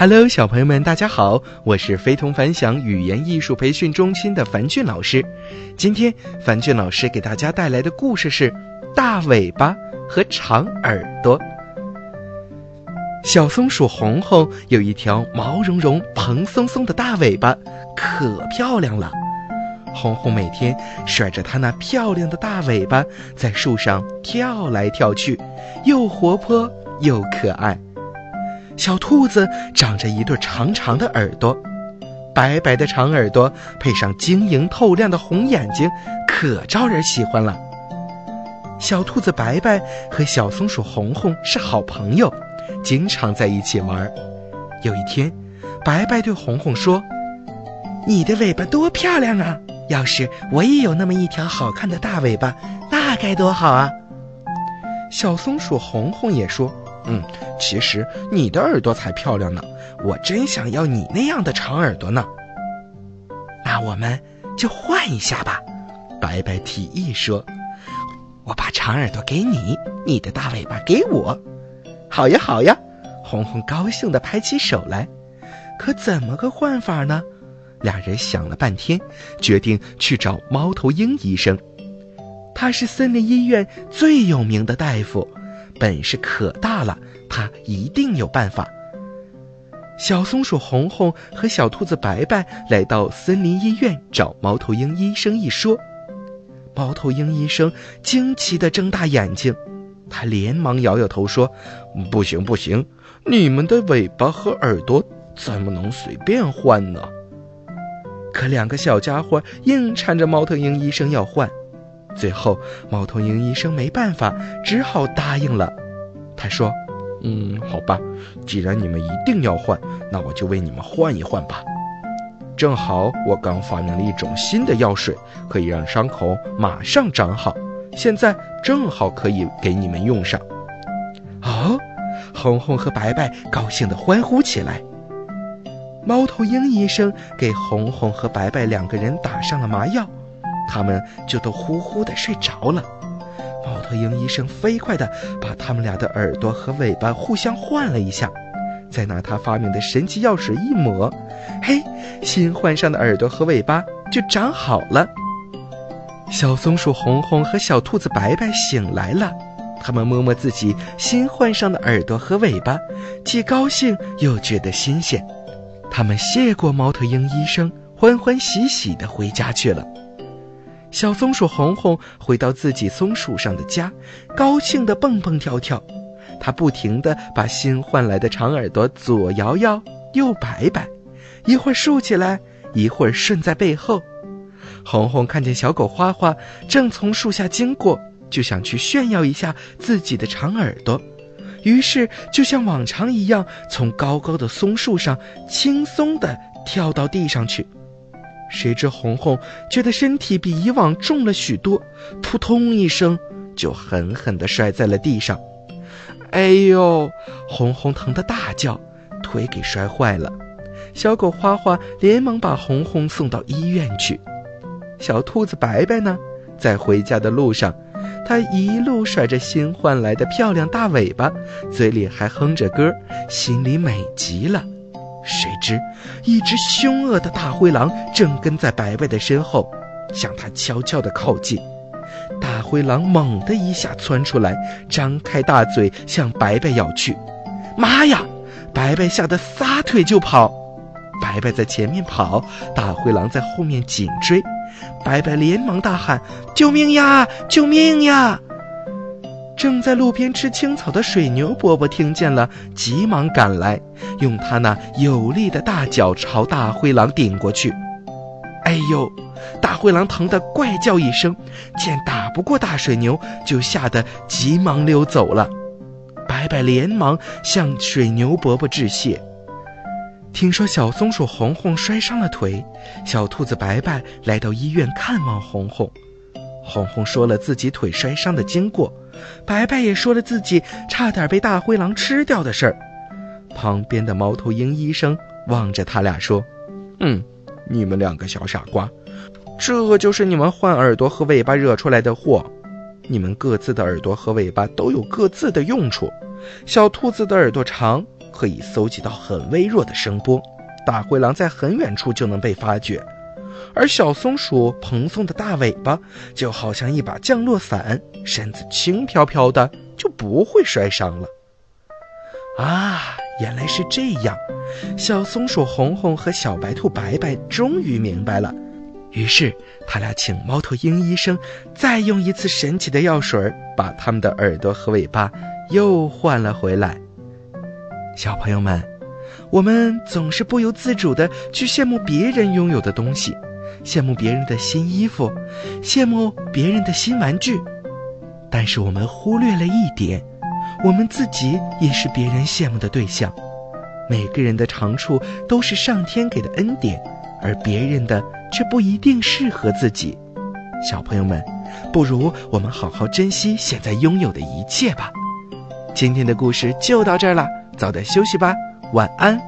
Hello，小朋友们，大家好！我是非同凡响语言艺术培训中心的樊俊老师。今天，樊俊老师给大家带来的故事是《大尾巴和长耳朵》。小松鼠红红有一条毛茸茸、蓬松松的大尾巴，可漂亮了。红红每天甩着它那漂亮的大尾巴，在树上跳来跳去，又活泼又可爱。小兔子长着一对长长的耳朵，白白的长耳朵配上晶莹透亮的红眼睛，可招人喜欢了。小兔子白白和小松鼠红红是好朋友，经常在一起玩。有一天，白白对红红说：“你的尾巴多漂亮啊！要是我也有那么一条好看的大尾巴，那该多好啊！”小松鼠红红也说。嗯，其实你的耳朵才漂亮呢，我真想要你那样的长耳朵呢。那我们就换一下吧，白白提议说：“我把长耳朵给你，你的大尾巴给我。”好呀，好呀，红红高兴地拍起手来。可怎么个换法呢？俩人想了半天，决定去找猫头鹰医生。他是森林医院最有名的大夫。本事可大了，他一定有办法。小松鼠红红和小兔子白白来到森林医院找猫头鹰医生一说，猫头鹰医生惊奇地睁大眼睛，他连忙摇摇头说：“不行不行，你们的尾巴和耳朵怎么能随便换呢？”可两个小家伙硬缠着猫头鹰医生要换。最后，猫头鹰医生没办法，只好答应了。他说：“嗯，好吧，既然你们一定要换，那我就为你们换一换吧。正好我刚发明了一种新的药水，可以让伤口马上长好。现在正好可以给你们用上。”哦，红红和白白高兴地欢呼起来。猫头鹰医生给红红和白白两个人打上了麻药。他们就都呼呼的睡着了。猫头鹰医生飞快地把他们俩的耳朵和尾巴互相换了一下，再拿他发明的神奇药水一抹，嘿，新换上的耳朵和尾巴就长好了。小松鼠红红和小兔子白白醒来了，他们摸摸自己新换上的耳朵和尾巴，既高兴又觉得新鲜。他们谢过猫头鹰医生，欢欢喜喜地回家去了。小松鼠红红回到自己松树上的家，高兴地蹦蹦跳跳。它不停地把新换来的长耳朵左摇摇，右摆摆，一会儿竖起来，一会儿顺在背后。红红看见小狗花花正从树下经过，就想去炫耀一下自己的长耳朵，于是就像往常一样，从高高的松树上轻松地跳到地上去。谁知红红觉得身体比以往重了许多，扑通一声就狠狠地摔在了地上。哎呦！红红疼得大叫，腿给摔坏了。小狗花花连忙把红红送到医院去。小兔子白白呢，在回家的路上，它一路甩着新换来的漂亮大尾巴，嘴里还哼着歌，心里美极了。谁知，一只凶恶的大灰狼正跟在白白的身后，向他悄悄地靠近。大灰狼猛地一下窜出来，张开大嘴向白白咬去。妈呀！白白吓得撒腿就跑。白白在前面跑，大灰狼在后面紧追。白白连忙大喊：“救命呀！救命呀！”正在路边吃青草的水牛伯伯听见了，急忙赶来，用他那有力的大脚朝大灰狼顶过去。哎呦！大灰狼疼得怪叫一声，见打不过大水牛，就吓得急忙溜走了。白白连忙向水牛伯伯致谢。听说小松鼠红红摔伤了腿，小兔子白白来到医院看望红红。红红说了自己腿摔伤的经过。白白也说了自己差点被大灰狼吃掉的事儿。旁边的猫头鹰医生望着他俩说：“嗯，你们两个小傻瓜，这就是你们换耳朵和尾巴惹出来的祸。你们各自的耳朵和尾巴都有各自的用处。小兔子的耳朵长，可以搜集到很微弱的声波，大灰狼在很远处就能被发觉。而小松鼠蓬松的大尾巴就好像一把降落伞，身子轻飘飘的，就不会摔伤了。啊，原来是这样！小松鼠红红和小白兔白白终于明白了。于是，他俩请猫头鹰医生再用一次神奇的药水，把他们的耳朵和尾巴又换了回来。小朋友们，我们总是不由自主的去羡慕别人拥有的东西。羡慕别人的新衣服，羡慕别人的新玩具，但是我们忽略了一点，我们自己也是别人羡慕的对象。每个人的长处都是上天给的恩典，而别人的却不一定适合自己。小朋友们，不如我们好好珍惜现在拥有的一切吧。今天的故事就到这儿了，早点休息吧，晚安。